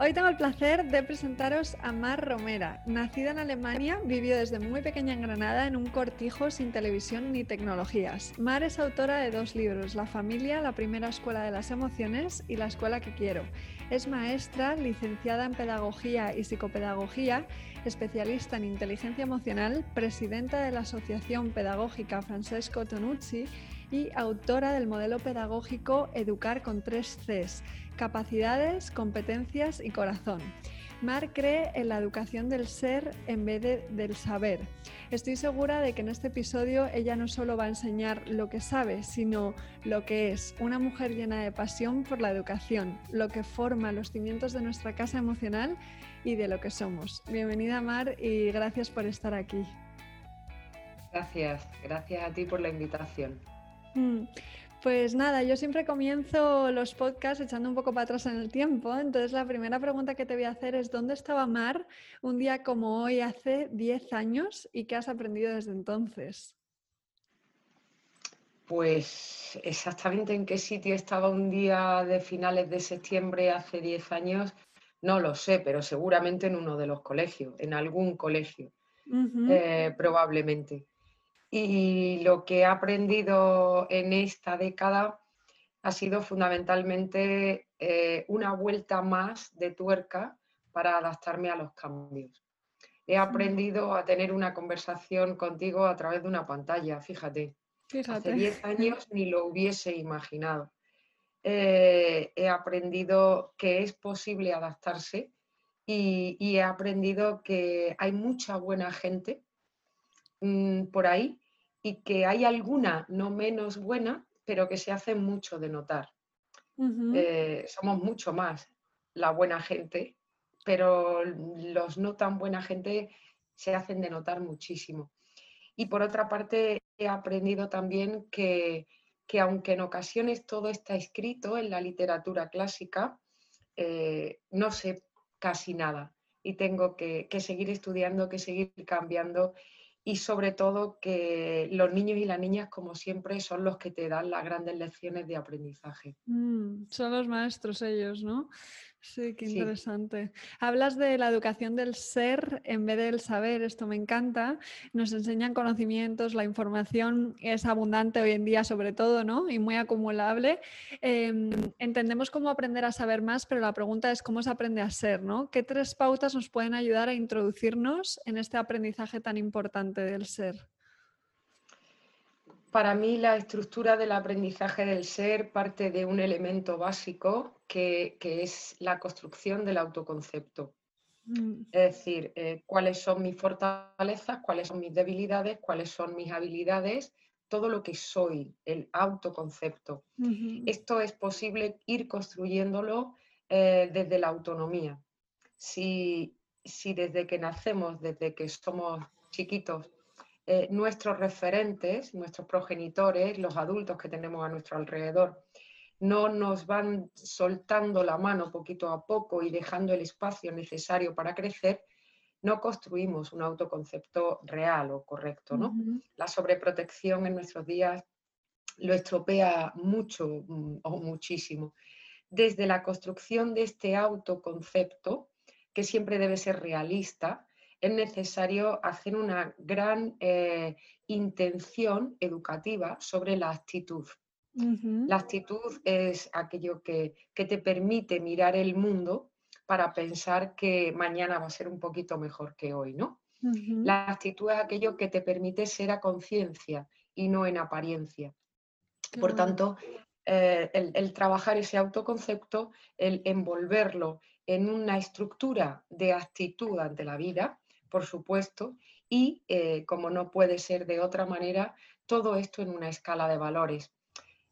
Hoy tengo el placer de presentaros a Mar Romera. Nacida en Alemania, vivió desde muy pequeña en Granada en un cortijo sin televisión ni tecnologías. Mar es autora de dos libros, La familia, la primera escuela de las emociones y La escuela que quiero. Es maestra, licenciada en pedagogía y psicopedagogía, especialista en inteligencia emocional, presidenta de la Asociación Pedagógica Francesco Tonucci y autora del modelo pedagógico Educar con tres Cs capacidades, competencias y corazón. Mar cree en la educación del ser en vez de, del saber. Estoy segura de que en este episodio ella no solo va a enseñar lo que sabe, sino lo que es una mujer llena de pasión por la educación, lo que forma los cimientos de nuestra casa emocional y de lo que somos. Bienvenida Mar y gracias por estar aquí. Gracias, gracias a ti por la invitación. Mm. Pues nada, yo siempre comienzo los podcasts echando un poco para atrás en el tiempo. Entonces la primera pregunta que te voy a hacer es, ¿dónde estaba Mar un día como hoy hace 10 años y qué has aprendido desde entonces? Pues exactamente en qué sitio estaba un día de finales de septiembre hace 10 años, no lo sé, pero seguramente en uno de los colegios, en algún colegio, eh, probablemente. Y lo que he aprendido en esta década ha sido fundamentalmente eh, una vuelta más de tuerca para adaptarme a los cambios. He aprendido a tener una conversación contigo a través de una pantalla, fíjate. Hace 10 años ni lo hubiese imaginado. Eh, he aprendido que es posible adaptarse y, he aprendido que hay mucha buena gente Mm, por ahí y que hay alguna no menos buena, pero que se hace mucho de notar. Eh, somos mucho más la buena gente, pero los no tan buena gente se hacen de notar muchísimo. Y por otra parte, he aprendido también que, aunque en ocasiones todo está escrito en la literatura clásica, eh, no sé casi nada y tengo que, que seguir estudiando, que seguir cambiando y sobre todo que los niños y las niñas, como siempre, son los que te dan las grandes lecciones de aprendizaje. Mm, son los maestros ellos, ¿no? Sí, qué interesante. Hablas de la educación del ser en vez del saber, esto me encanta. Nos enseñan conocimientos, la información es abundante hoy en día sobre todo, ¿no? Y muy acumulable. Em, entendemos cómo aprender a saber más, pero la pregunta es cómo se aprende a ser, ¿no? ¿Qué tres pautas nos pueden ayudar a introducirnos en este aprendizaje tan importante del ser? Para mí la estructura del aprendizaje del ser parte de un elemento básico que, es la construcción del autoconcepto. Mm. Es decir, eh, cuáles son mis fortalezas, cuáles son mis debilidades, cuáles son mis habilidades, todo lo que soy, el autoconcepto. Esto es posible ir construyéndolo eh, desde la autonomía. Si, si desde que nacemos, desde que somos chiquitos, eh, nuestros referentes, nuestros progenitores, los adultos que tenemos a nuestro alrededor, no nos van soltando la mano poquito a poco y dejando el espacio necesario para crecer, no construimos un autoconcepto real o correcto. ¿no? La sobreprotección en nuestros días lo estropea mucho mm, o muchísimo. Desde la construcción de este autoconcepto, que siempre debe ser realista, es necesario hacer una gran eh, intención educativa sobre la actitud. La actitud es aquello que, te permite mirar el mundo para pensar que mañana va a ser un poquito mejor que hoy, ¿no? La actitud es aquello que te permite ser a conciencia y no en apariencia. Por tanto, eh, el, trabajar ese autoconcepto, el envolverlo en una estructura de actitud ante la vida, por supuesto, y eh, como no puede ser de otra manera, todo esto en una escala de valores.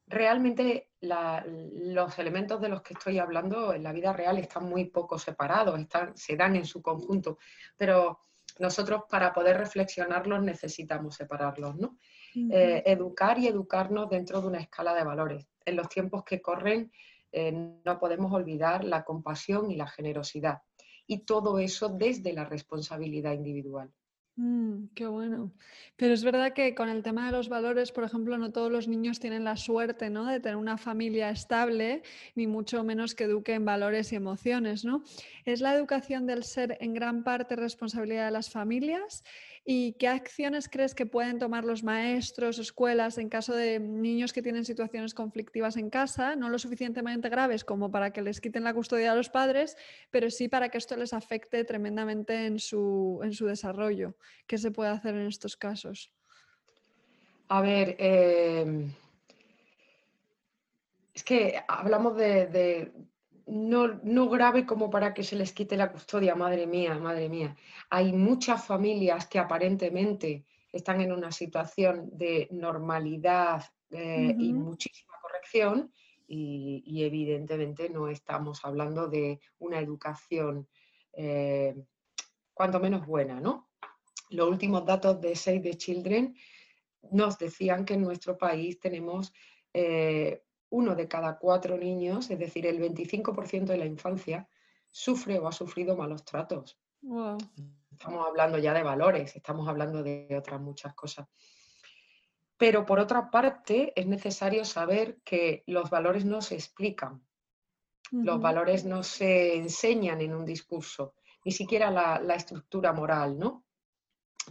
Realmente los elementos de los que estoy hablando en la vida real están muy poco separados, están, se dan en su conjunto, pero nosotros para poder reflexionarlos necesitamos separarlos, ¿no? Eh, educar y educarnos dentro de una escala de valores. En los tiempos que corren eh, no podemos olvidar la compasión y la generosidad. Y todo eso desde la responsabilidad individual. Mm, qué bueno. Pero es verdad que con el tema de los valores, por ejemplo, no todos los niños tienen la suerte ¿no? de tener una familia estable, ni mucho menos que eduquen valores y emociones. ¿no? ¿Es la educación del ser en gran parte responsabilidad de las familias? ¿Y qué acciones crees que pueden tomar los maestros, escuelas, en caso de niños que tienen situaciones conflictivas en casa, no lo suficientemente graves como para que les quiten la custodia a los padres, pero sí para que esto les afecte tremendamente en su, en su desarrollo? ¿Qué se puede hacer en estos casos? A ver, em, es que hablamos de, no, grave como para que se les quite la custodia, madre mía, madre mía. Hay muchas familias que aparentemente están en una situación de normalidad eh, y muchísima corrección y, evidentemente no estamos hablando de una educación eh, cuanto menos buena, ¿no? Los últimos datos de Save the Children nos decían que en nuestro país tenemos eh, uno de cada cuatro niños, es decir, el 25% de la infancia, sufre o ha sufrido malos tratos. Estamos hablando ya de valores, estamos hablando de otras muchas cosas. Pero por otra parte, es necesario saber que los valores no se explican, los valores no se enseñan en un discurso, ni siquiera la, la estructura moral, ¿no?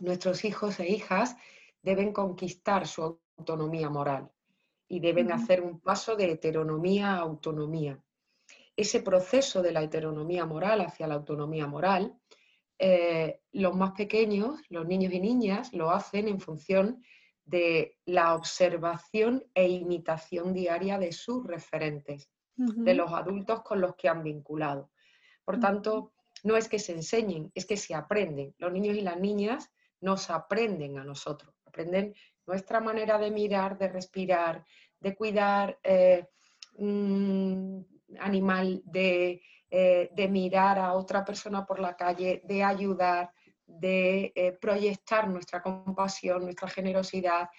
Nuestros hijos e hijas deben conquistar su autonomía moral y deben hacer un paso de heteronomía a autonomía. Ese proceso de la heteronomía moral hacia la autonomía moral, eh, los más pequeños, los niños y niñas, lo hacen en función de la observación e imitación diaria de sus referentes, de los adultos con los que han vinculado. Por tanto, no es que se enseñen, es que se aprenden. Los niños y las niñas nos aprenden a nosotros, aprenden nuestra manera de mirar, de respirar, de cuidar eh, un animal, eh, de, mirar a otra persona por la calle, de ayudar, de eh, proyectar nuestra compasión, nuestra generosidad,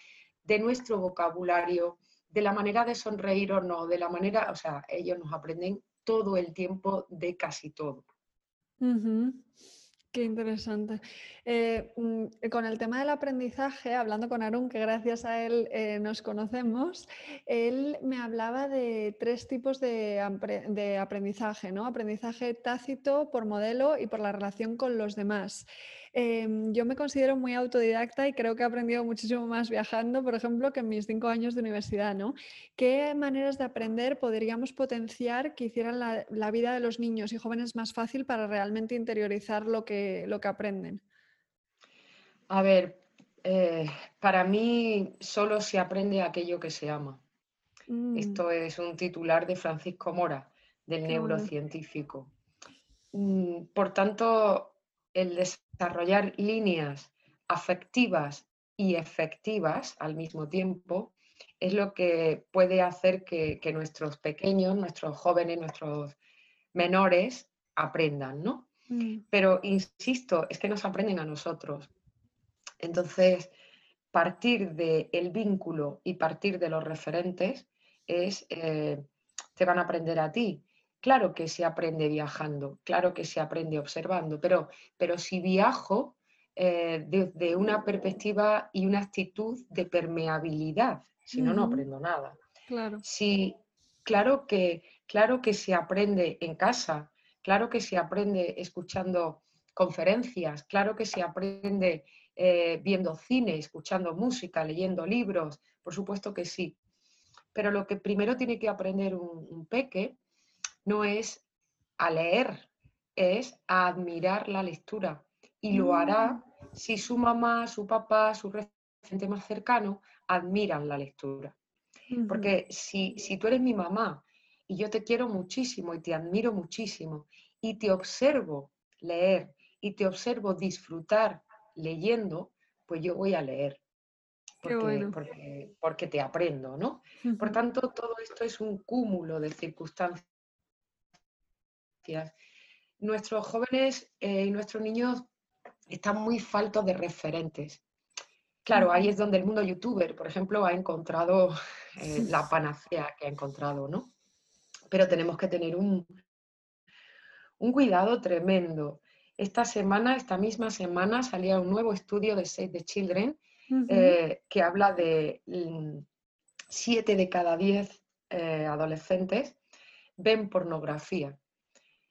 de nuestro vocabulario, de la manera de sonreír o no, de la manera, o sea, ellos nos aprenden todo el tiempo de casi todo. Qué interesante. Eh, mm, con el tema del aprendizaje, hablando con Arun, que gracias a él eh, nos conocemos, él me hablaba de tres tipos de, de, aprendizaje, ¿no? Aprendizaje tácito, por modelo y por la relación con los demás. Em, yo me considero muy autodidacta y creo que he aprendido muchísimo más viajando, por ejemplo, que en mis cinco años de universidad, ¿no? ¿Qué maneras de aprender podríamos potenciar que hicieran la, vida de los niños y jóvenes más fácil para realmente interiorizar lo que, lo que aprenden? A ver, eh, para mí solo se aprende aquello que se ama. Mm. Esto es un titular de Francisco Mora, del neurocientífico. Mm, por tanto, el desarrollar líneas afectivas y efectivas al mismo tiempo es lo que puede hacer que, nuestros pequeños, nuestros jóvenes, nuestros menores aprendan, ¿no? Mm. Pero insisto, es que nos aprenden a nosotros. Entonces, partir del vínculo y partir de los referentes es, eh, te van a aprender a ti. Claro que se aprende viajando, claro que se aprende observando, pero, pero si viajo desde eh, una perspectiva y una actitud de permeabilidad, si no, no aprendo nada. Claro. Si, claro, que, claro que se aprende en casa, claro que se aprende escuchando conferencias, claro que se aprende eh, viendo cine, escuchando música, leyendo libros, por supuesto que sí. Pero lo que primero tiene que aprender un peque no es a leer, es a admirar la lectura. Y lo hará mm. si su mamá, su papá, su referente más cercano admiran la lectura. Porque si, si tú eres mi mamá y yo te quiero muchísimo y te admiro muchísimo y te observo leer y te observo disfrutar leyendo, pues yo voy a leer. Porque, porque, te aprendo, ¿no? Por tanto, todo esto es un cúmulo de circunstancias Nuestros jóvenes eh, y nuestros niños están muy faltos de referentes. Claro, ahí es donde el mundo youtuber, por ejemplo, ha encontrado eh, la panacea que ha encontrado, ¿no? Pero tenemos que tener un, un cuidado tremendo. Esta semana, esta misma semana, salía un nuevo estudio de Save the Children eh, que habla de 7 mm, de cada 10 eh, adolescentes ven pornografía.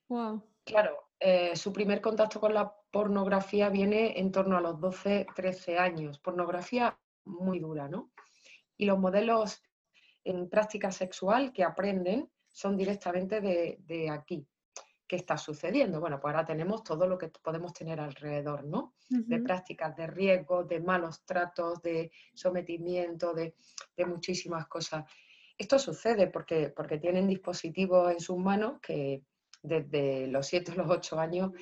Wow. Claro, eh, su primer contacto con la pornografía viene en torno a los 12, 13 años. Pornografía muy dura, ¿no? Y los modelos en práctica sexual que aprenden son directamente de aquí, ¿qué está sucediendo? Bueno, pues ahora tenemos todo lo que podemos tener alrededor, ¿no? De prácticas de riesgo, de malos tratos, de sometimiento, de, muchísimas cosas. Esto sucede porque, porque tienen dispositivos en sus manos que desde los 7 o los 8 años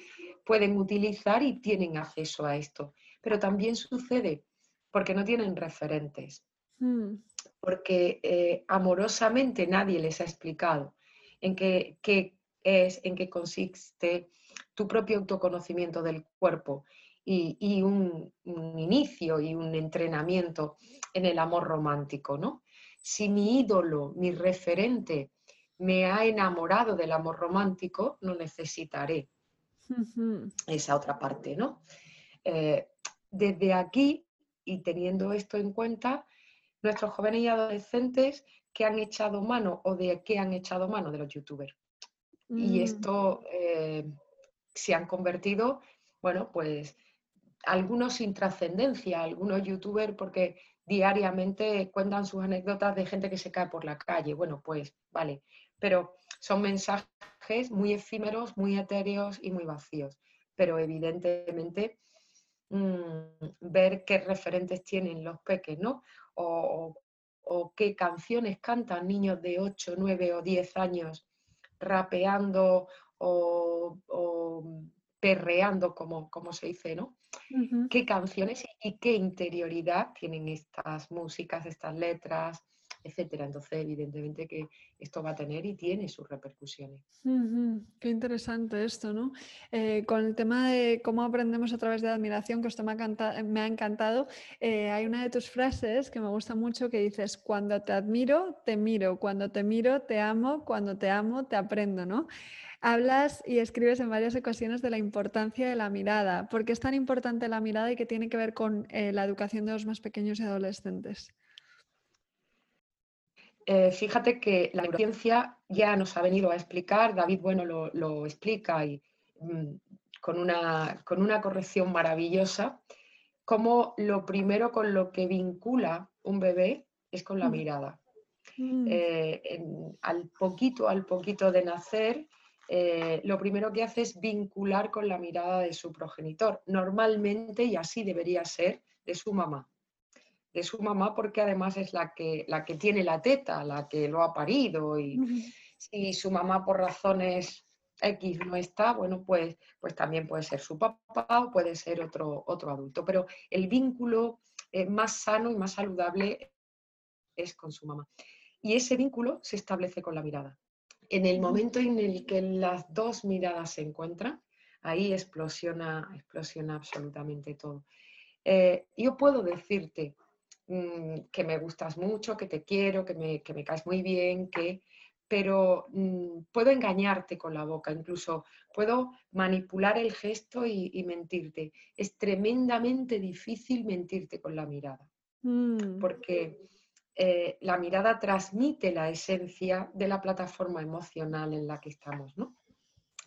pueden utilizar y tienen acceso a esto. Pero también sucede porque no tienen referentes, mm. porque eh, amorosamente nadie les ha explicado en qué, qué es en qué consiste tu propio autoconocimiento del cuerpo y, un, inicio y un entrenamiento en el amor romántico, ¿no? Si mi ídolo, mi referente, me ha enamorado del amor romántico, no necesitaré esa otra parte, ¿no? Eh, desde aquí, y teniendo esto en cuenta, nuestros jóvenes y adolescentes que han echado mano o de qué han echado mano de los youtubers. Y mm. esto eh, se han convertido, bueno, pues algunos sin trascendencia, algunos youtubers porque diariamente cuentan sus anécdotas de gente que se cae por la calle. Bueno, pues vale, pero son mensajes muy efímeros, muy etéreos y muy vacíos. Pero evidentemente mm, ver qué referentes tienen los peques, ¿no? O, o, qué canciones cantan niños de 8, 9 o 10 años rapeando o, perreando, como, como, se dice, ¿no? ¿Qué canciones y qué interioridad tienen estas músicas, estas letras, etcétera? Entonces, evidentemente que esto va a tener y tiene sus repercusiones. Qué interesante esto, ¿no? Eh, con el tema de cómo aprendemos a través de la admiración, que esto me ha, encantado, eh, hay una de tus frases que me gusta mucho que dices, cuando te admiro, te miro, cuando te miro, te amo, cuando te amo, te aprendo, ¿no? Hablas y escribes en varias ocasiones de la importancia de la mirada. ¿Por qué es tan importante la mirada y qué tiene que ver con eh, la educación de los más pequeños y adolescentes? Eh, fíjate que la neurociencia ya nos ha venido a explicar, David Bueno lo, explica y mm, con, una, con una corrección maravillosa, cómo lo primero con lo que vincula un bebé es con la mm. mirada. Mm. Eh, al poquito, al poquito de nacer, eh, lo primero que hace es vincular con la mirada de su progenitor, normalmente, y así debería ser, de su mamá de su mamá porque además es la que, la que tiene la teta, la que lo ha parido y si su mamá por razones X no está, bueno, pues, pues también puede ser su papá o puede ser otro, otro adulto, pero el vínculo eh, más sano y más saludable es con su mamá. Y ese vínculo se establece con la mirada. En el momento en el que las dos miradas se encuentran, ahí explosiona, explosiona absolutamente todo. Eh, yo puedo decirte Mm, que me gustas mucho, que te quiero, que me, que me caes muy bien, que, pero mm, puedo engañarte con la boca, incluso puedo manipular el gesto y, mentirte. Es tremendamente difícil mentirte con la mirada, mm. porque eh, la mirada transmite la esencia de la plataforma emocional en la que estamos, ¿no?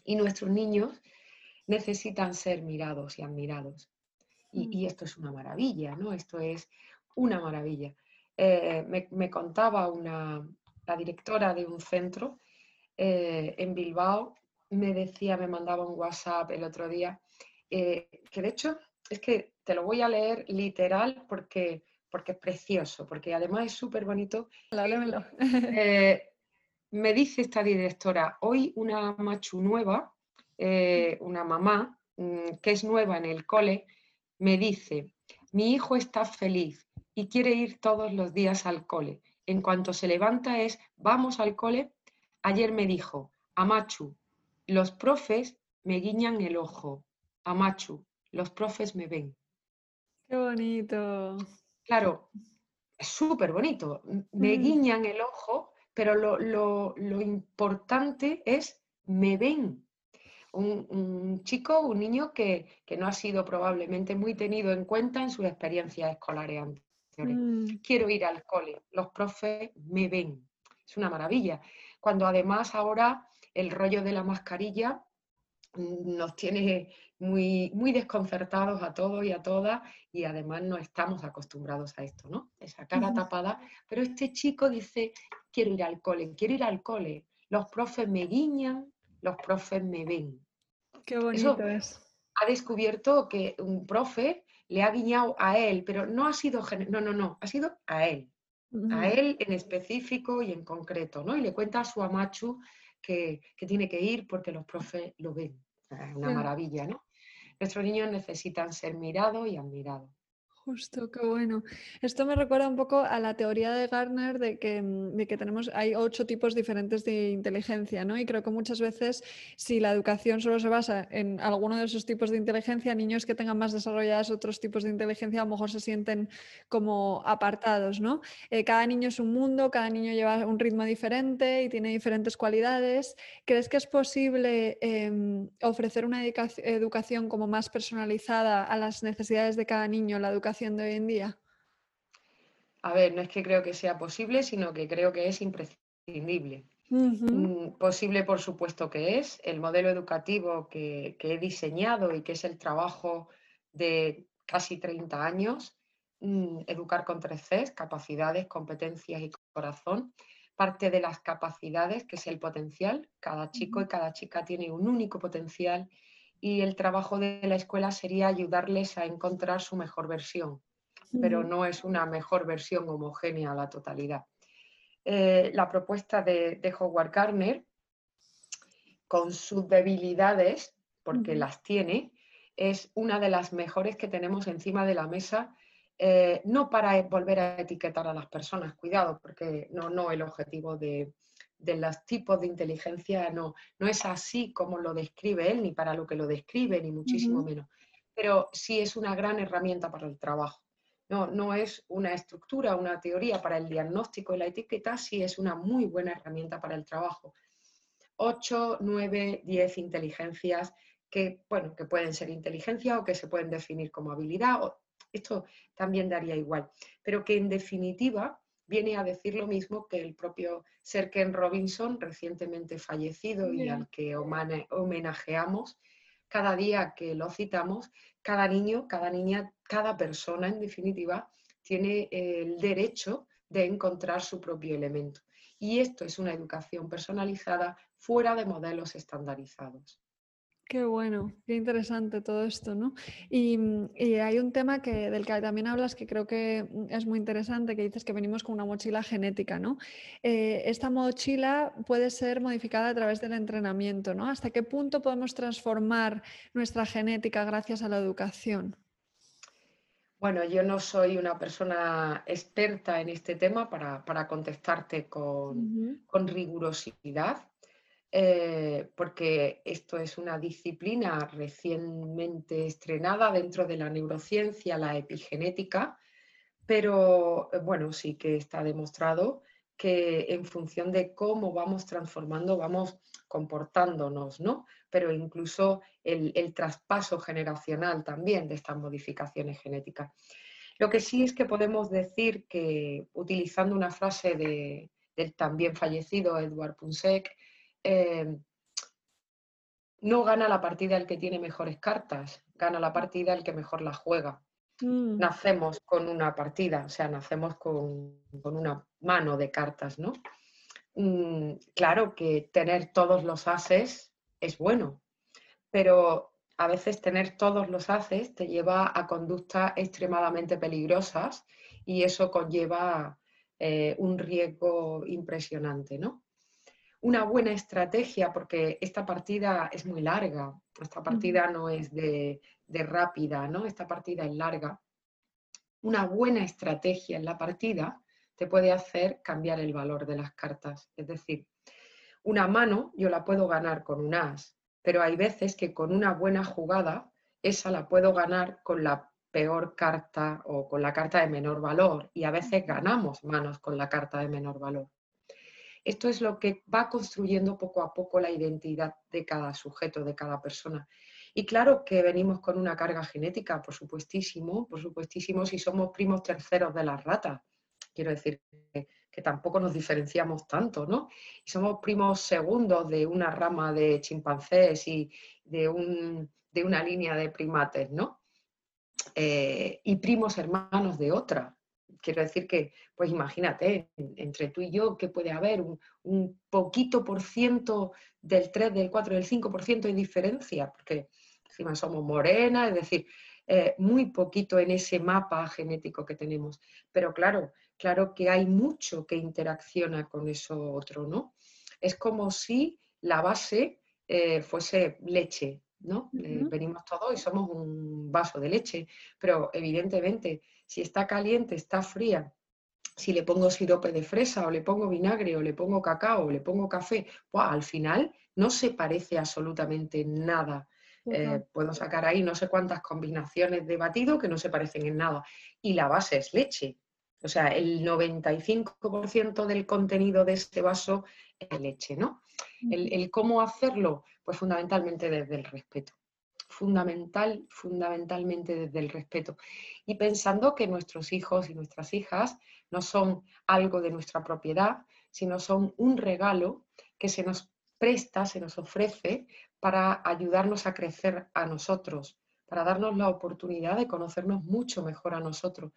Y nuestros niños necesitan ser mirados y admirados. Y, y, esto es una maravilla, ¿no? Esto es una maravilla. Eh, me, contaba una, la directora de un centro eh, en Bilbao, me decía, me mandaba un WhatsApp el otro día, eh, que de hecho es que te lo voy a leer literal porque, porque es precioso, porque además es súper bonito. me dice esta directora, hoy una machu nueva, una mamá mm, que es nueva en el cole, me dice, mi hijo está feliz, y quiere ir todos los días al cole. En cuanto se levanta es, vamos al cole. Ayer me dijo, Amachu, los profes me guiñan el ojo. Amachu, los profes me ven. Qué bonito. Claro, es súper bonito. Me mm. guiñan el ojo, pero lo, importante es me ven. Un, chico, un niño que, no ha sido probablemente muy tenido en cuenta en sus experiencias escolares Mm. Quiero ir al cole, los profes me ven. Es una maravilla. Cuando además ahora el rollo de la mascarilla nos tiene muy, muy desconcertados a todos y a todas y además no estamos acostumbrados a esto, ¿no? Esa cara tapada. Pero este chico dice, quiero ir al cole, quiero ir al cole. Los profes me guiñan, los profes me ven. Qué bonito es. Ha descubierto que un profe le ha guiñado a él, pero no ha sido, no, no, no, ha sido a él. A él en específico y en concreto, ¿no? Y le cuenta a su amachu que, que tiene que ir porque los profes lo ven. Es una maravilla, ¿no? Nuestros niños necesitan ser mirados y admirados. Justo, qué bueno. Esto me recuerda un poco a la teoría de Gardner de que, mm, de que, tenemos, hay ocho tipos diferentes de inteligencia, ¿no? Y creo que muchas veces, si la educación solo se basa en alguno de esos tipos de inteligencia, niños que tengan más desarrollados otros tipos de inteligencia a lo mejor se sienten como apartados, ¿no? Eh, cada niño es un mundo, cada niño lleva un ritmo diferente y tiene diferentes cualidades. ¿Crees que es posible em, ofrecer una educación como más personalizada a las necesidades de cada niño, la educación de hoy en día? A ver, no es que creo que sea posible, sino que creo que es imprescindible. Mm, posible, por supuesto que es. El modelo educativo que, he diseñado y que es el trabajo de casi 30 años, mm, educar con tres Cs, capacidades, competencias y corazón. Parte de las capacidades, que es el potencial. Cada chico y cada chica tiene un único potencial y el trabajo de la escuela sería ayudarles a encontrar su mejor versión, pero no es una mejor versión homogénea a la totalidad. Eh, la propuesta de, Howard Gardner, con sus debilidades, porque las tiene, es una de las mejores que tenemos encima de la mesa, eh, no para volver a etiquetar a las personas, cuidado, porque no, no el objetivo de, de los tipos de inteligencia no, no es así como lo describe él, ni para lo que lo describe, ni muchísimo menos. Pero sí es una gran herramienta para el trabajo. No, no es una estructura, una teoría para el diagnóstico y la etiqueta, sí es una muy buena herramienta para el trabajo. 8, 9, 10 inteligencias que, bueno, que pueden ser inteligencia o que se pueden definir como habilidad. esto también daría igual. Pero que en definitiva viene a decir lo mismo que el propio Sir Ken Robinson, recientemente fallecido y al que homenajeamos cada día que lo citamos, cada niño, cada niña, cada persona en definitiva tiene el derecho de encontrar su propio elemento. Y esto es una educación personalizada fuera de modelos estandarizados. Qué bueno, qué interesante todo esto, ¿no? Y, mm, hay un tema que, del que también hablas que creo que mm, es muy interesante, que dices que venimos con una mochila genética, ¿no? Eh, esta mochila puede ser modificada a través del entrenamiento, ¿no? ¿Hasta qué punto podemos transformar nuestra genética gracias a la educación? Bueno, yo no soy una persona experta en este tema para, contestarte con, con rigurosidad. Eh, porque esto es una disciplina recientemente estrenada dentro de la neurociencia, la epigenética, pero eh, bueno, sí que está demostrado que en función de cómo vamos transformando, vamos comportándonos, ¿no? Pero incluso el, traspaso generacional también de estas modificaciones genéticas. Lo que sí es que podemos decir que, utilizando una frase de, del también fallecido Edward Punsek, Em, no gana la partida el que tiene mejores cartas, gana la partida el que mejor la juega. Mm. Nacemos con una partida, o sea, nacemos con, una mano de cartas, ¿no? Mm, claro que tener todos los ases es bueno, pero a veces tener todos los ases te lleva a conductas extremadamente peligrosas y eso conlleva eh, un riesgo impresionante, ¿no? Una buena estrategia, porque esta partida es muy larga, esta partida no es de, rápida, ¿no? Esta partida es larga. Una buena estrategia en la partida te puede hacer cambiar el valor de las cartas. Es decir, una mano yo la puedo ganar con un as, pero hay veces que con una buena jugada esa la puedo ganar con la peor carta o con la carta de menor valor y a veces ganamos manos con la carta de menor valor. Esto es lo que va construyendo poco a poco la identidad de cada sujeto, de cada persona. Y claro que venimos con una carga genética, por supuestísimo, por supuestísimo, si somos primos terceros de las ratas. Quiero decir que, tampoco nos diferenciamos tanto, ¿no? Y somos primos segundos de una rama de chimpancés y de, una línea de primates, ¿no? Eh, y primos hermanos de otra. Quiero decir que, pues imagínate, entre tú y yo, que puede haber un, poquito por ciento del 3, del 4, del 5% de diferencia, porque encima somos morenas, es decir, eh, muy poquito en ese mapa genético que tenemos. Pero claro, claro que hay mucho que interacciona con eso otro, ¿no? Es como si la base eh, fuese leche, ¿no? Eh, venimos todos y somos un vaso de leche, pero evidentemente si está caliente, está fría, si le pongo sirope de fresa o le pongo vinagre o le pongo cacao o le pongo café, al final no se parece absolutamente nada eh, puedo sacar ahí no sé cuántas combinaciones de batido que no se parecen en nada. Y la base es leche. O sea, el 95% del contenido de este vaso es leche, ¿no? El, cómo hacerlo, pues fundamentalmente desde el respeto. Fundamental, fundamentalmente desde el respeto. Y pensando que nuestros hijos y nuestras hijas no son algo de nuestra propiedad, sino son un regalo que se nos presta, se nos ofrece para ayudarnos a crecer a nosotros, para darnos la oportunidad de conocernos mucho mejor a nosotros.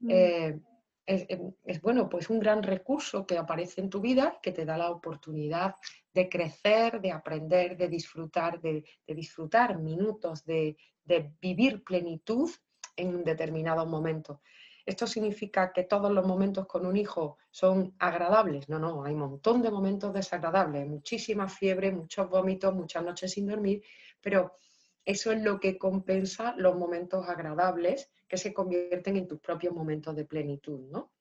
Mm. Eh, em, es, bueno, pues un gran recurso que aparece en tu vida, que te da la oportunidad de crecer, de aprender, de disfrutar, de, disfrutar minutos, de, de, vivir plenitud en un determinado momento. ¿Esto significa que todos los momentos con un hijo son agradables? No, no, hay un montón de momentos desagradables, muchísima fiebre, muchos vómitos, muchas noches sin dormir, pero eso es lo que compensa los momentos agradables que se convierten en tus propios momentos de plenitud, ¿no?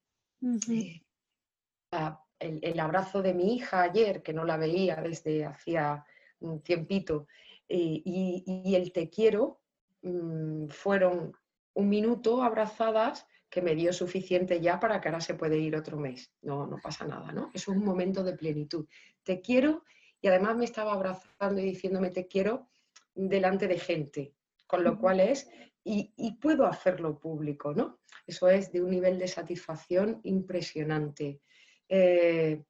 El, abrazo de mi hija ayer, que no la veía desde hacía un tiempito, eh, y, el te quiero mm, fueron un minuto abrazadas que me dio suficiente ya para que ahora se puede ir otro mes. No, no pasa nada, ¿no? Eso es un momento de plenitud. Te quiero y además me estaba abrazando y diciéndome te quiero delante de gente, con lo cual es, y, puedo hacerlo público, ¿no? Eso es de un nivel de satisfacción impresionante. Eh,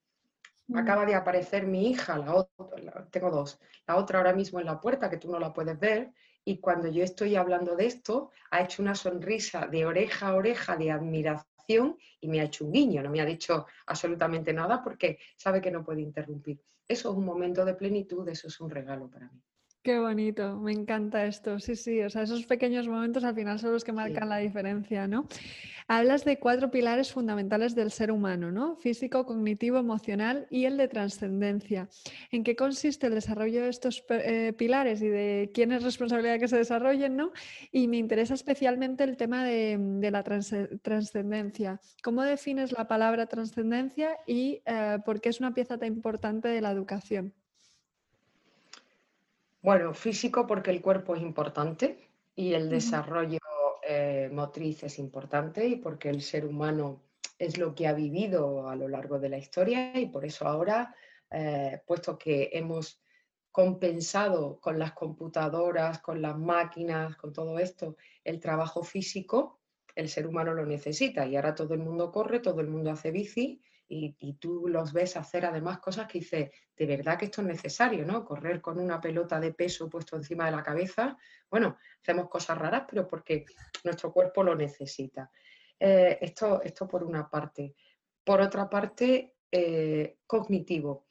mm. acaba de aparecer mi hija, la otra, tengo dos, la otra ahora mismo en la puerta, que tú no la puedes ver, y cuando yo estoy hablando de esto, ha hecho una sonrisa de oreja a oreja de admiración y me ha hecho un guiño, no me ha dicho absolutamente nada porque sabe que no puede interrumpir. Eso es un momento de plenitud, eso es un regalo para mí. Qué bonito, me encanta esto. Sí, sí, o sea, esos pequeños momentos al final son los que marcan la diferencia, ¿no? Hablas de cuatro pilares fundamentales del ser humano, ¿no? Físico, cognitivo, emocional y el de trascendencia. ¿En qué consiste el desarrollo de estos eh, pilares y de quién es responsabilidad que se desarrollen, ¿no? Y me interesa especialmente el tema de, la trascendencia. ¿Cómo defines la palabra trascendencia y eh, por qué es una pieza tan importante de la educación? Bueno, físico porque el cuerpo es importante y el desarrollo eh, motriz es importante y porque el ser humano es lo que ha vivido a lo largo de la historia y por eso ahora, eh, puesto que hemos compensado con las computadoras, con las máquinas, con todo esto, el trabajo físico, el ser humano lo necesita y ahora todo el mundo corre, todo el mundo hace bici y, tú los ves hacer además cosas que dices, de verdad que esto es necesario, ¿no? Correr con una pelota de peso puesto encima de la cabeza. Bueno, hacemos cosas raras, pero porque nuestro cuerpo lo necesita. Eh, esto, esto por una parte. Por otra parte, eh, cognitivo.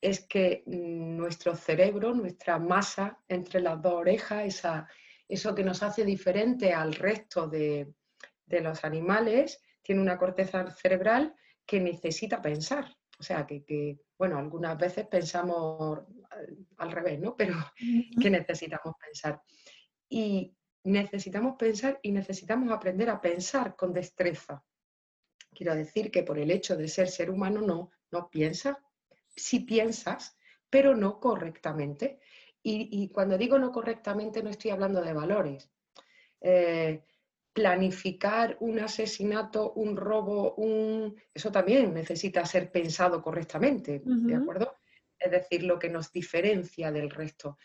Es que nuestro cerebro, nuestra masa entre las dos orejas, esa, eso que nos hace diferente al resto de, de los animales, tiene una corteza cerebral que necesita pensar. O sea, que, bueno, algunas veces pensamos al, revés, ¿no? Pero que necesitamos pensar. Y necesitamos pensar y necesitamos aprender a pensar con destreza. Quiero decir que por el hecho de ser ser humano no, no piensa. Sí piensas, pero no correctamente. Y, cuando digo no correctamente no estoy hablando de valores. Eh, planificar un asesinato, un robo, un... eso también necesita ser pensado correctamente, ¿de acuerdo? Es decir, lo que nos diferencia del resto,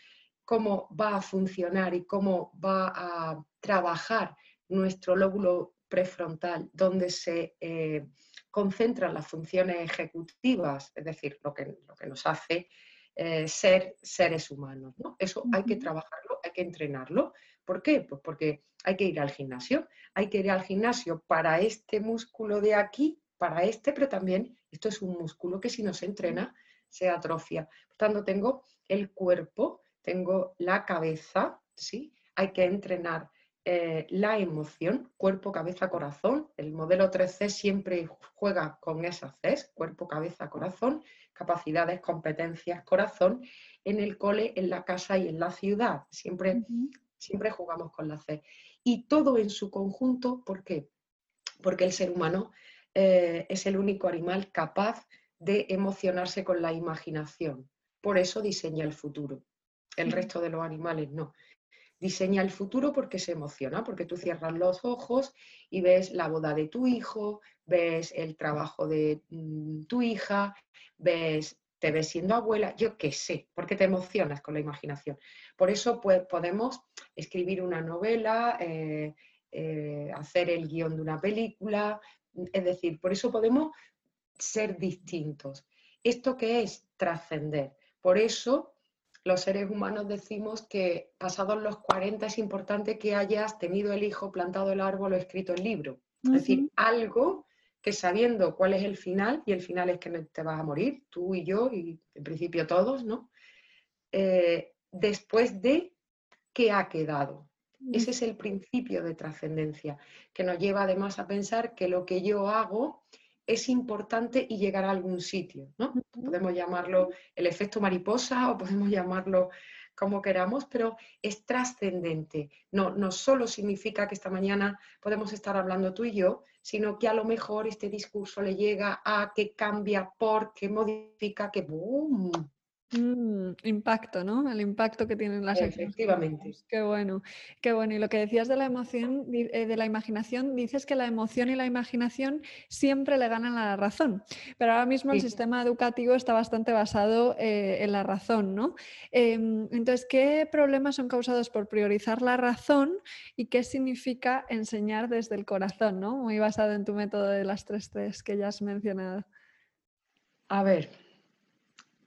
cómo va a funcionar y cómo va a trabajar nuestro lóbulo prefrontal, donde se eh, concentran las funciones ejecutivas, es decir, lo que, lo que nos hace eh, ser seres humanos. ¿no? Eso hay que trabajarlo, hay que entrenarlo. ¿Por qué? Pues porque hay que ir al gimnasio. Hay que ir al gimnasio para este músculo de aquí, para este, pero también esto es un músculo que si no se entrena se atrofia. Por tanto, tengo el cuerpo, tengo la cabeza, ¿sí? Hay que entrenar eh, la emoción, cuerpo, cabeza, corazón. El modelo 3C siempre juega con esas Cs, cuerpo, cabeza, corazón, capacidades, competencias, corazón, en el cole, en la casa y en la ciudad. Siempre, siempre jugamos con la C. Y todo en su conjunto, ¿por qué? Porque el ser humano eh, es el único animal capaz de emocionarse con la imaginación. Por eso diseña el futuro. El resto de los animales no diseña el futuro porque se emociona, porque tú cierras los ojos y ves la boda de tu hijo, ves el trabajo de mm, tu hija, ves, te ves siendo abuela, yo qué sé, porque te emocionas con la imaginación. Por eso pues, podemos escribir una novela, eh, eh, hacer el guion de una película, es decir, por eso podemos ser distintos. ¿Esto qué es? Trascender. Por eso los seres humanos decimos que pasados los 40 es importante que hayas tenido el hijo, plantado el árbol o escrito el libro. Es decir, algo que sabiendo cuál es el final, y el final es que te vas a morir, tú y yo, y en principio todos, ¿no? Eh, después de qué ha quedado. Ese es el principio de trascendencia, que nos lleva además a pensar que lo que yo hago es importante y llegar a algún sitio, ¿no? Podemos llamarlo el efecto mariposa o podemos llamarlo como queramos, pero es trascendente. No, no solo significa que esta mañana podemos estar hablando tú y yo, sino que a lo mejor este discurso le llega a que cambia porque modifica, que ¡boom! Mm, impacto, ¿no? El impacto que tienen las Efectivamente. Qué bueno, qué bueno. Y lo que decías de la emoción, eh, de la imaginación, dices que la emoción y la imaginación siempre le ganan a la razón. Pero ahora mismo el sistema educativo está bastante basado eh, en la razón, ¿no? Em, entonces, ¿qué problemas son causados por priorizar la razón y qué significa enseñar desde el corazón, ¿no? Muy basado en tu método de las tres T's que ya has mencionado. A ver,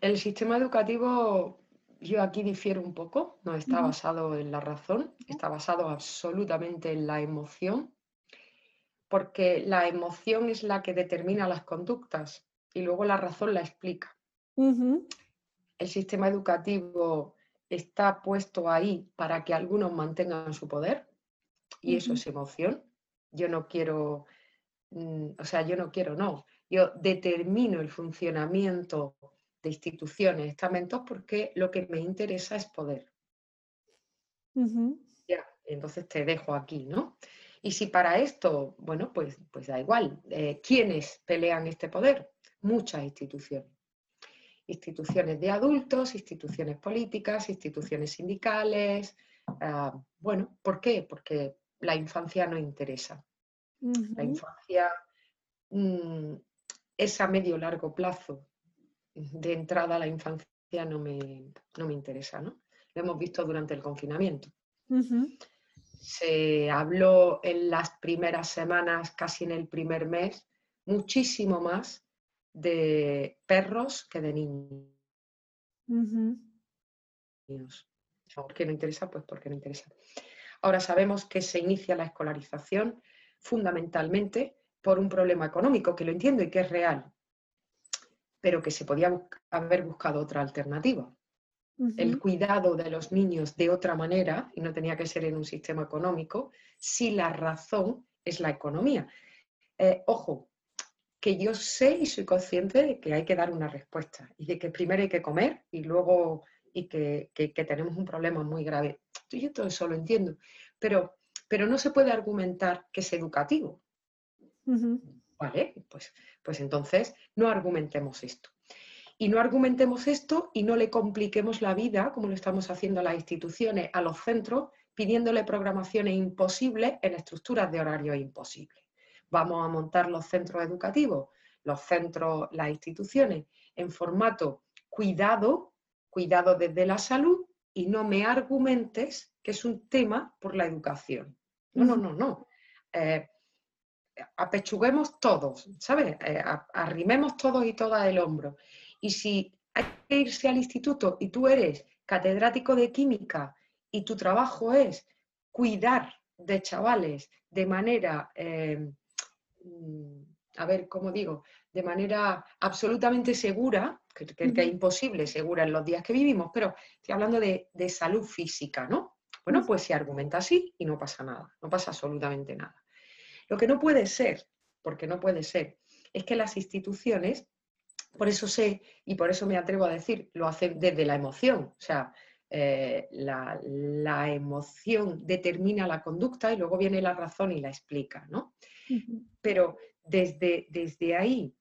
el sistema educativo, yo aquí difiero un poco, no está basado en la razón, está basado absolutamente en la emoción, porque la emoción es la que determina las conductas y luego la razón la explica. El sistema educativo está puesto ahí para que algunos mantengan su poder y eso es emoción. Yo no quiero, mm, o sea, yo no quiero, no. Yo determino el funcionamiento de instituciones, estamentos, porque lo que me interesa es poder. Ya, entonces te dejo aquí, ¿no? Y si para esto, bueno, pues, pues da igual. Eh, ¿Quiénes pelean este poder? Muchas instituciones. Instituciones de adultos, instituciones políticas, instituciones sindicales. Ah, bueno, ¿por qué? Porque la infancia no interesa. La infancia mm, es a medio largo plazo de entrada a la infancia no me, no me interesa, ¿no? Lo hemos visto durante el confinamiento. Se habló en las primeras semanas, casi en el primer mes, muchísimo más de perros que de niños. ¿Por qué no interesa? Pues porque no interesa. Ahora sabemos que se inicia la escolarización fundamentalmente por un problema económico, que lo entiendo y que es real pero que se podía haber buscado otra alternativa. El cuidado de los niños de otra manera, y no tenía que ser en un sistema económico, si la razón es la economía. Eh, ojo, que yo sé y soy consciente de que hay que dar una respuesta y de que primero hay que comer y luego y que, tenemos un problema muy grave. Yo todo eso lo entiendo, pero, pero no se puede argumentar que es educativo. Vale, pues, pues entonces no argumentemos esto. Y no argumentemos esto y no le compliquemos la vida, como lo estamos haciendo a las instituciones, a los centros, pidiéndole programaciones imposibles en estructuras de horario imposibles. Vamos a montar los centros educativos, los centros, las instituciones, en formato cuidado, cuidado desde la salud y no me argumentes que es un tema por la educación. No, no, no, no. Eh, apechuguemos todos, ¿sabes? Eh, arrimemos todos y todas el hombro. Y si hay que irse al instituto y tú eres catedrático de química y tu trabajo es cuidar de chavales de manera, eh, mm, a ver, ¿cómo digo? De manera absolutamente segura, que, es imposible segura en los días que vivimos, pero estoy hablando de, de salud física, ¿no? Bueno, pues se argumenta así y no pasa nada, no pasa absolutamente nada. Lo que no puede ser, porque no puede ser, es que las instituciones, por eso sé y por eso me atrevo a decir, lo hacen desde la emoción. O sea, eh, la, emoción determina la conducta y luego viene la razón y la explica, ¿no? Pero desde, desde ahí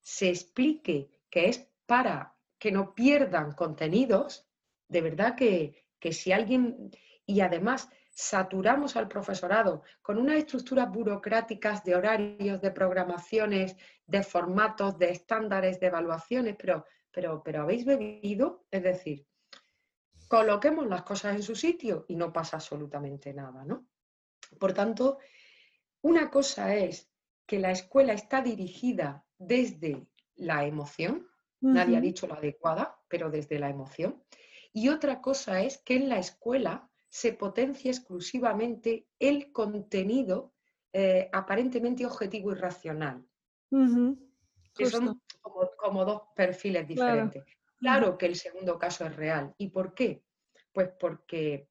se explique que es para que no pierdan contenidos, de verdad que, que si alguien, y además saturamos al profesorado con unas estructuras burocráticas de horarios, de programaciones, de formatos, de estándares, de evaluaciones, pero, pero, pero habéis bebido, es decir, coloquemos las cosas en su sitio y no pasa absolutamente nada, ¿no? Por tanto, una cosa es que la escuela está dirigida desde la emoción, nadie ha dicho la adecuada, pero desde la emoción, y otra cosa es que en la escuela se potencia exclusivamente el contenido eh, aparentemente objetivo y racional. Que son como, dos perfiles diferentes. Claro. que el segundo caso es real. ¿Y por qué? Pues porque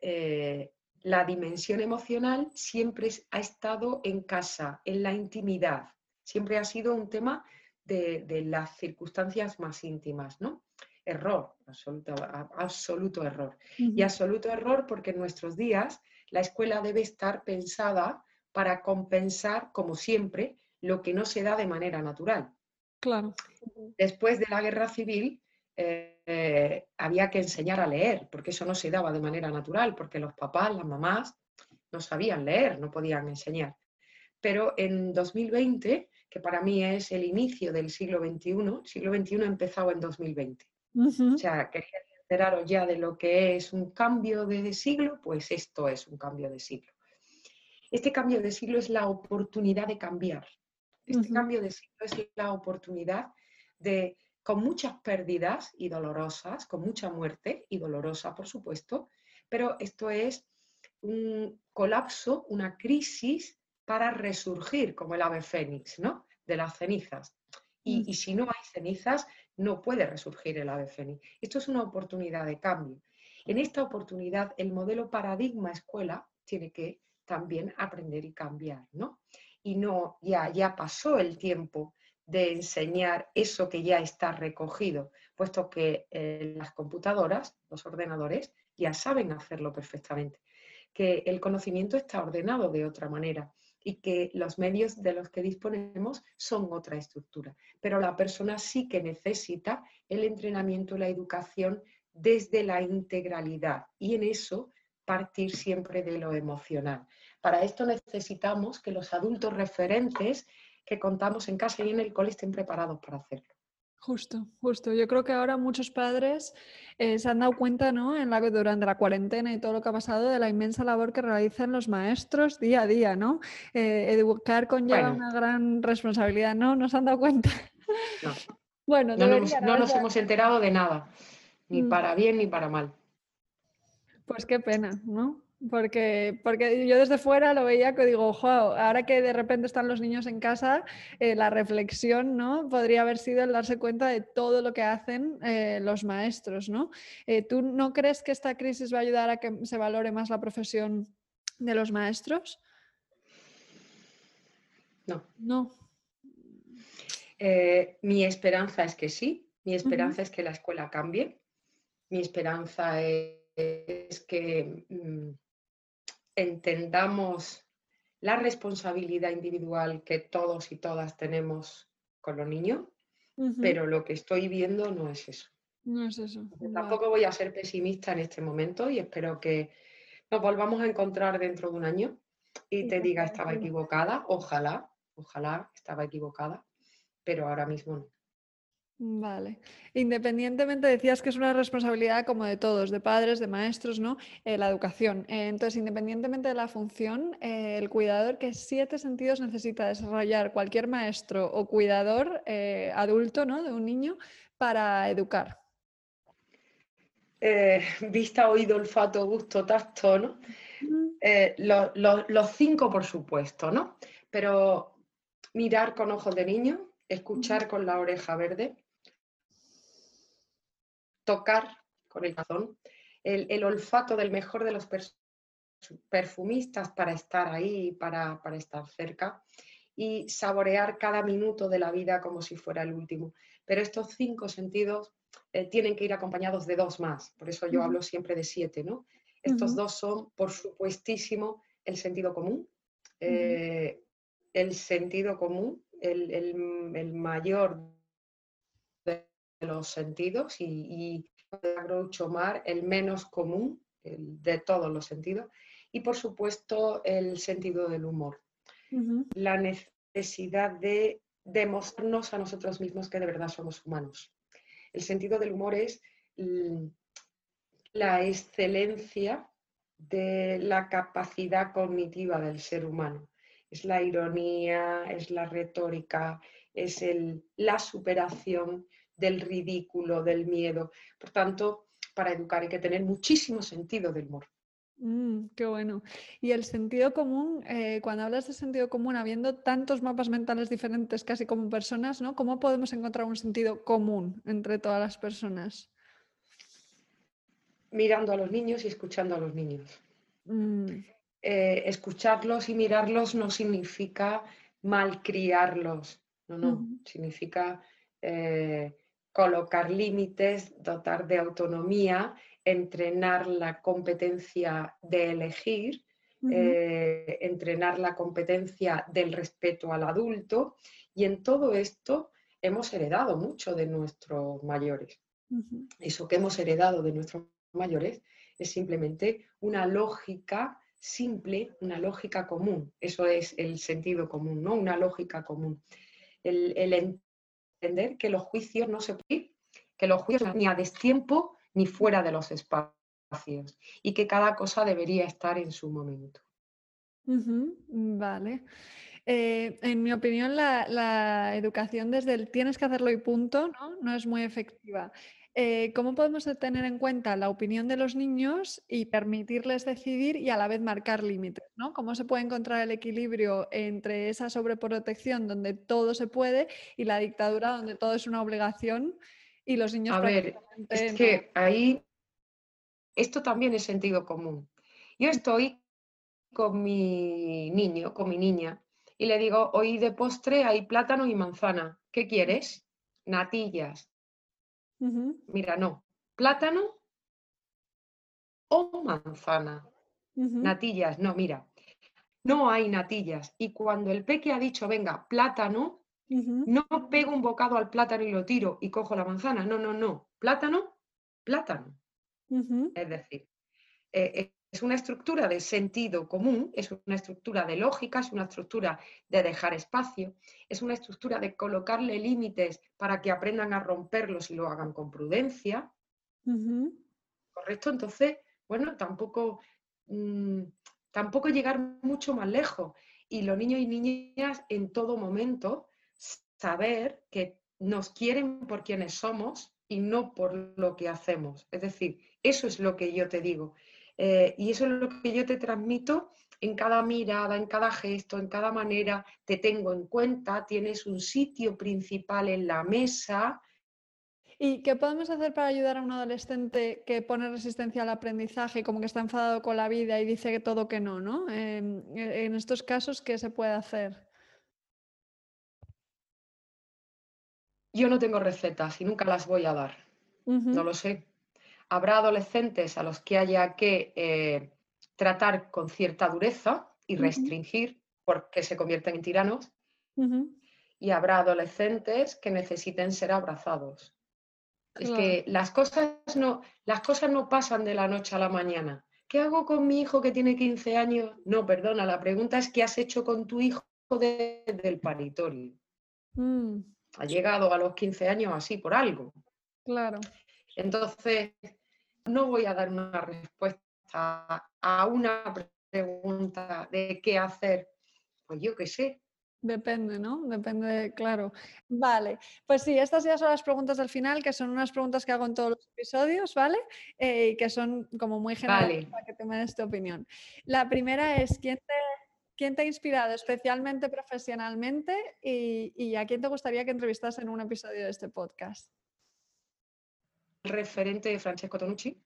eh, la dimensión emocional siempre ha estado en casa, en la intimidad. Siempre ha sido un tema de, de las circunstancias más íntimas, ¿no? Error, absoluto, absoluto error. Y absoluto error porque en nuestros días la escuela debe estar pensada para compensar, como siempre, lo que no se da de manera natural. Claro. Después de la guerra civil eh, había que enseñar a leer, porque eso no se daba de manera natural, porque los papás, las mamás no sabían leer, no podían enseñar. Pero en 2020, que para mí es el inicio del siglo XXI, el siglo XXI ha empezado en 2020. O sea, quería enteraros ya de lo que es un cambio de siglo, pues esto es un cambio de siglo. Este cambio de siglo es la oportunidad de cambiar. Este cambio de siglo es la oportunidad de, con muchas pérdidas y dolorosas, con mucha muerte y dolorosa, por supuesto, pero esto es un colapso, una crisis para resurgir como el ave fénix, ¿no? De las cenizas. Y, si no hay cenizas, no puede resurgir el ave fénix. Esto es una oportunidad de cambio. En esta oportunidad, el modelo paradigma escuela tiene que también aprender y cambiar, ¿no? Y no, ya, ya pasó el tiempo de enseñar eso que ya está recogido, puesto que eh, las computadoras, los ordenadores, ya saben hacerlo perfectamente, que el conocimiento está ordenado de otra manera y que los medios de los que disponemos son otra estructura. Pero la persona sí que necesita el entrenamiento la educación desde la integralidad y en eso partir siempre de lo emocional. Para esto necesitamos que los adultos referentes que contamos en casa y en el cole estén preparados para hacerlo. Justo, justo. Yo creo que ahora muchos padres eh, se han dado cuenta, ¿no? En la, durante la cuarentena y todo lo que ha pasado, de la inmensa labor que realizan los maestros día a día, ¿no? Eh, educar conlleva una gran responsabilidad, ¿no? ¿No se han dado cuenta? No. bueno, no, no nos hemos enterado de nada, ni mm. para bien ni para mal. Pues qué pena, ¿no? Porque, porque yo desde fuera lo veía que digo, ojo, ahora que de repente están los niños en casa, eh, la reflexión ¿no? podría haber sido el darse cuenta de todo lo que hacen eh, los maestros. ¿no? Eh, ¿Tú no crees que esta crisis va a ayudar a que se valore más la profesión de los maestros? No. No. mi esperanza es que sí, mi esperanza es que la escuela cambie, mi esperanza es que mm, entendamos la responsabilidad individual que todos y todas tenemos con los niños pero lo que estoy viendo no es eso. No es eso. Tampoco voy a ser pesimista en este momento y espero que nos volvamos a encontrar dentro de un año y te diga estaba equivocada, ojalá, ojalá estaba equivocada, pero ahora mismo no. Vale. Independientemente, decías que es una responsabilidad como de todos, de padres, de maestros, ¿no? Eh, la educación. Eh, entonces, independientemente de la función, eh, el cuidador, ¿qué siete sentidos necesita desarrollar cualquier maestro o cuidador adulto, ¿no? De un niño para educar. vista, oído, olfato, gusto, tacto, ¿no? los cinco, por supuesto, ¿no? Pero mirar con ojos de niño, escuchar con la oreja verde, tocar con el corazón, el, olfato del mejor de los perfumistas para estar ahí, para, para estar cerca y saborear cada minuto de la vida como si fuera el último. Pero estos cinco sentidos eh, tienen que ir acompañados de dos más, por eso yo hablo siempre de siete, ¿no? Estos dos son, por supuestísimo, el sentido común, eh, el sentido común, el, el mayor los sentidos y, y Groucho Mar, el menos común de todos los sentidos, y por supuesto el sentido del humor. La necesidad de demostrarnos a nosotros mismos que de verdad somos humanos. El sentido del humor es la excelencia de la capacidad cognitiva del ser humano. Es la ironía, es la retórica, es el, la superación del ridículo, del miedo. Por tanto, para educar hay que tener muchísimo sentido del humor. Mm, qué bueno. Y el sentido común, eh, cuando hablas de sentido común, habiendo tantos mapas mentales diferentes casi como personas, ¿no? ¿Cómo podemos encontrar un sentido común entre todas las personas? Mirando a los niños y escuchando a los niños. Mm. Eh, escucharlos y mirarlos no significa malcriarlos, no, no, significa eh, colocar límites, dotar de autonomía, entrenar la competencia de elegir, eh, entrenar la competencia del respeto al adulto y en todo esto hemos heredado mucho de nuestros mayores. Eso que hemos heredado de nuestros mayores es simplemente una lógica simple, una lógica común. Eso es el sentido común, ¿no? Una lógica común. El, el entender que los juicios no se pueden, que los juicios ni a destiempo ni fuera de los espacios y que cada cosa debería estar en su momento. vale. Eh, en mi opinión, la, educación desde el tienes que hacerlo y punto no, no es muy efectiva. Eh, ¿Cómo podemos tener en cuenta la opinión de los niños y permitirles decidir y a la vez marcar límites? ¿no? ¿Cómo se puede encontrar el equilibrio entre esa sobreprotección donde todo se puede y la dictadura donde todo es una obligación y los niños... A ver, es que ahí esto también es sentido común. Yo estoy con mi niño, con mi niña, y le digo, hoy de postre hay plátano y manzana. ¿Qué quieres? Natillas. Mira, no. Plátano o manzana. Natillas, no, mira. No hay natillas. Y cuando el peque ha dicho, venga, plátano, no pego un bocado al plátano y lo tiro y cojo la manzana. No, no, no. Plátano, plátano. Es decir, eh, es una estructura de sentido común, es una estructura de lógica, es una estructura de dejar espacio, es una estructura de colocarle límites para que aprendan a romperlos y lo hagan con prudencia. ¿Correcto? Entonces, bueno, tampoco, mm, tampoco llegar mucho más lejos. Y los niños y niñas en todo momento saber que nos quieren por quienes somos y no por lo que hacemos. Es decir, eso es lo que yo te digo. Eh, y eso es lo que yo te transmito en cada mirada, en cada gesto, en cada manera. Te tengo en cuenta, tienes un sitio principal en la mesa. ¿Y qué podemos hacer para ayudar a un adolescente que pone resistencia al aprendizaje, como que está enfadado con la vida y dice que todo que no, ¿no? Em, en estos casos, ¿qué se puede hacer? Yo no tengo recetas y nunca las voy a dar. No lo sé. Habrá adolescentes a los que haya que eh, tratar con cierta dureza y restringir porque se convierten en tiranos. y habrá adolescentes que necesiten ser abrazados. Es que las cosas, no, las cosas no pasan de la noche a la mañana. ¿Qué hago con mi hijo que tiene 15 años? No, perdona, la pregunta es ¿qué has hecho con tu hijo desde el paritorio? Mm. Ha llegado a los 15 años así por algo. Claro. Entonces, no voy a dar una respuesta a una pregunta de qué hacer. Pues yo qué sé, Depende, ¿no? Depende, claro. Vale, pues sí, estas ya son las preguntas del final, que son unas preguntas que hago en todos los episodios, ¿vale? Eh, y que son como muy generales para que te me des tu opinión. La primera es, ¿quién te, quién te ha inspirado especialmente profesionalmente y, a quién te gustaría que entrevistas en un episodio de este podcast? Referente de Francesco Tonucci.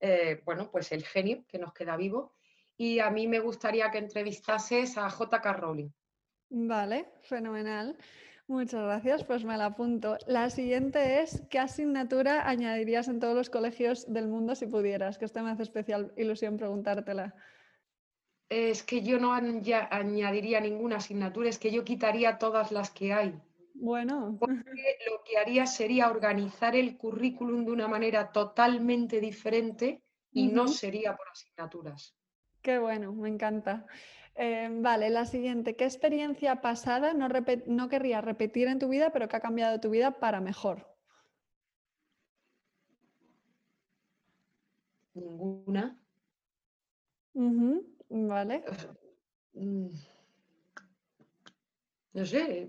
Eh, bueno, pues el genio que nos queda vivo y a mí me gustaría que entrevistases a J.K. Rowling. Vale, fenomenal. Muchas gracias, pues me la apunto. La siguiente es, ¿qué asignatura añadirías en todos los colegios del mundo si pudieras? Que esto me hace especial ilusión preguntártela. Es que yo no añadiría ninguna asignatura, es que yo quitaría todas las que hay. Bueno. Porque lo que haría sería organizar el currículum de una manera totalmente diferente y no sería por asignaturas. Qué bueno, me encanta. Em, vale, la siguiente. ¿Qué experiencia pasada no, no querrías repetir en tu vida, pero que ha cambiado tu vida para mejor? Ninguna. Vale. Mm, no sé,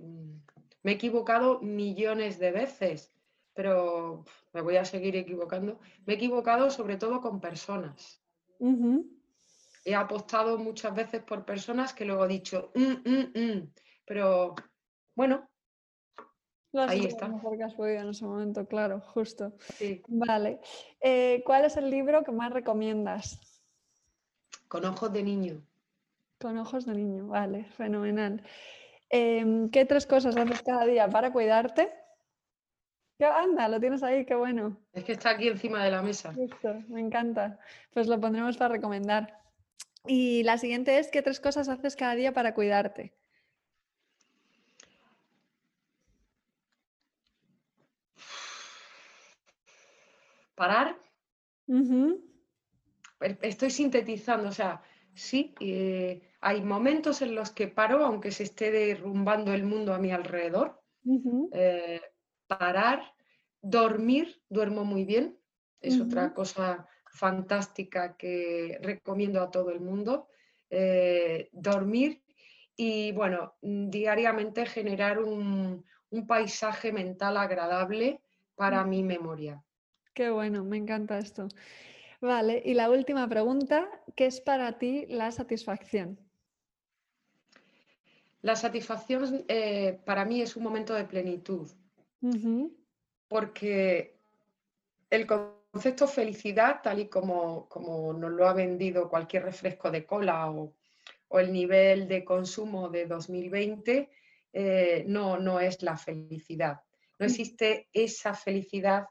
me he equivocado millones de veces, pero me voy a seguir equivocando. Me he equivocado sobre todo con personas he apostado muchas veces por personas que luego he dicho, mm, mm, mm". pero bueno, ahí está. mejor que has podido en ese momento, claro, justo. Vale. Eh, ¿Cuál es el libro que más recomiendas? Con ojos de niño. Con ojos de niño, vale, fenomenal. Em, ¿Qué tres cosas haces cada día para cuidarte? ¿Qué anda? Lo tienes ahí, qué bueno. Es que está aquí encima de la mesa. Justo, me encanta. Pues lo pondremos para recomendar. Y la siguiente es, ¿qué tres cosas haces cada día para cuidarte? Parar. Estoy sintetizando, o sea, sí, eh, hay momentos en los que paro, aunque se esté derrumbando el mundo a mi alrededor. Eh, parar, dormir, duermo muy bien, es otra cosa fantástica que recomiendo a todo el mundo. Eh, dormir y, bueno, diariamente generar un, paisaje mental agradable para mi memoria. Qué bueno, me encanta esto. Vale, y la última pregunta, ¿qué es para ti la satisfacción? La satisfacción eh, para mí es un momento de plenitud, porque el concepto felicidad, tal y como, como nos lo ha vendido cualquier refresco de cola o, el nivel de consumo de 2020, eh, no, no es la felicidad. No mm. existe esa felicidad,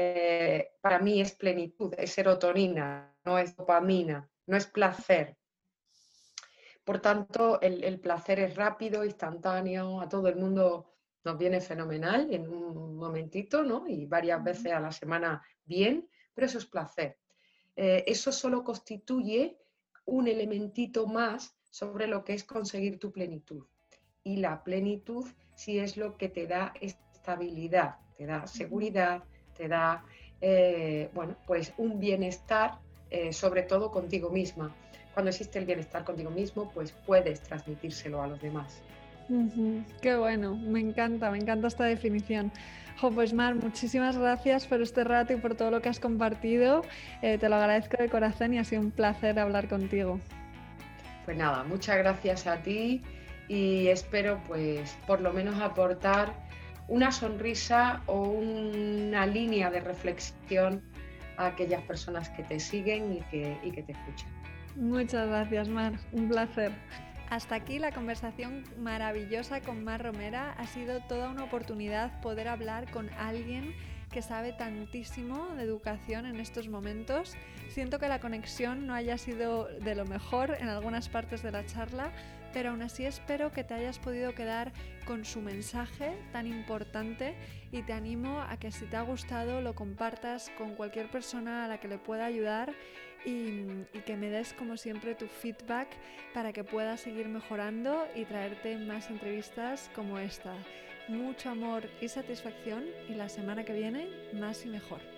eh, para mí es plenitud, es serotonina, no es dopamina, no es placer. Por tanto, el, el placer es rápido, instantáneo, a todo el mundo nos viene fenomenal en un momentito, ¿no? Y varias veces a la semana bien, pero eso es placer. Eh, eso solo constituye un elementito más sobre lo que es conseguir tu plenitud. Y la plenitud sí es lo que te da estabilidad, te da seguridad, te da, eh, bueno, pues un bienestar, eh, sobre todo contigo misma. Cuando existe el bienestar contigo mismo, pues puedes transmitírselo a los demás. Qué bueno, me encanta, me encanta esta definición. Jo, pues Mar, muchísimas gracias por este rato y por todo lo que has compartido. Eh, te lo agradezco de corazón y ha sido un placer hablar contigo. Pues nada, muchas gracias a ti y espero pues por lo menos aportar una sonrisa o una línea de reflexión a aquellas personas que te siguen y que, y que te escuchan. Muchas gracias, Mar. Un placer. Hasta aquí la conversación maravillosa con Mar Romera. Ha sido toda una oportunidad poder hablar con alguien que sabe tantísimo de educación en estos momentos. Siento que la conexión no haya sido de lo mejor en algunas partes de la charla, pero aún así espero que te hayas podido quedar con su mensaje tan importante y te animo a que si te ha gustado lo compartas con cualquier persona a la que le pueda ayudar y, y que me des como siempre tu feedback para que pueda seguir mejorando y traerte más entrevistas como esta. Mucho amor y satisfacción y la semana que viene más y mejor.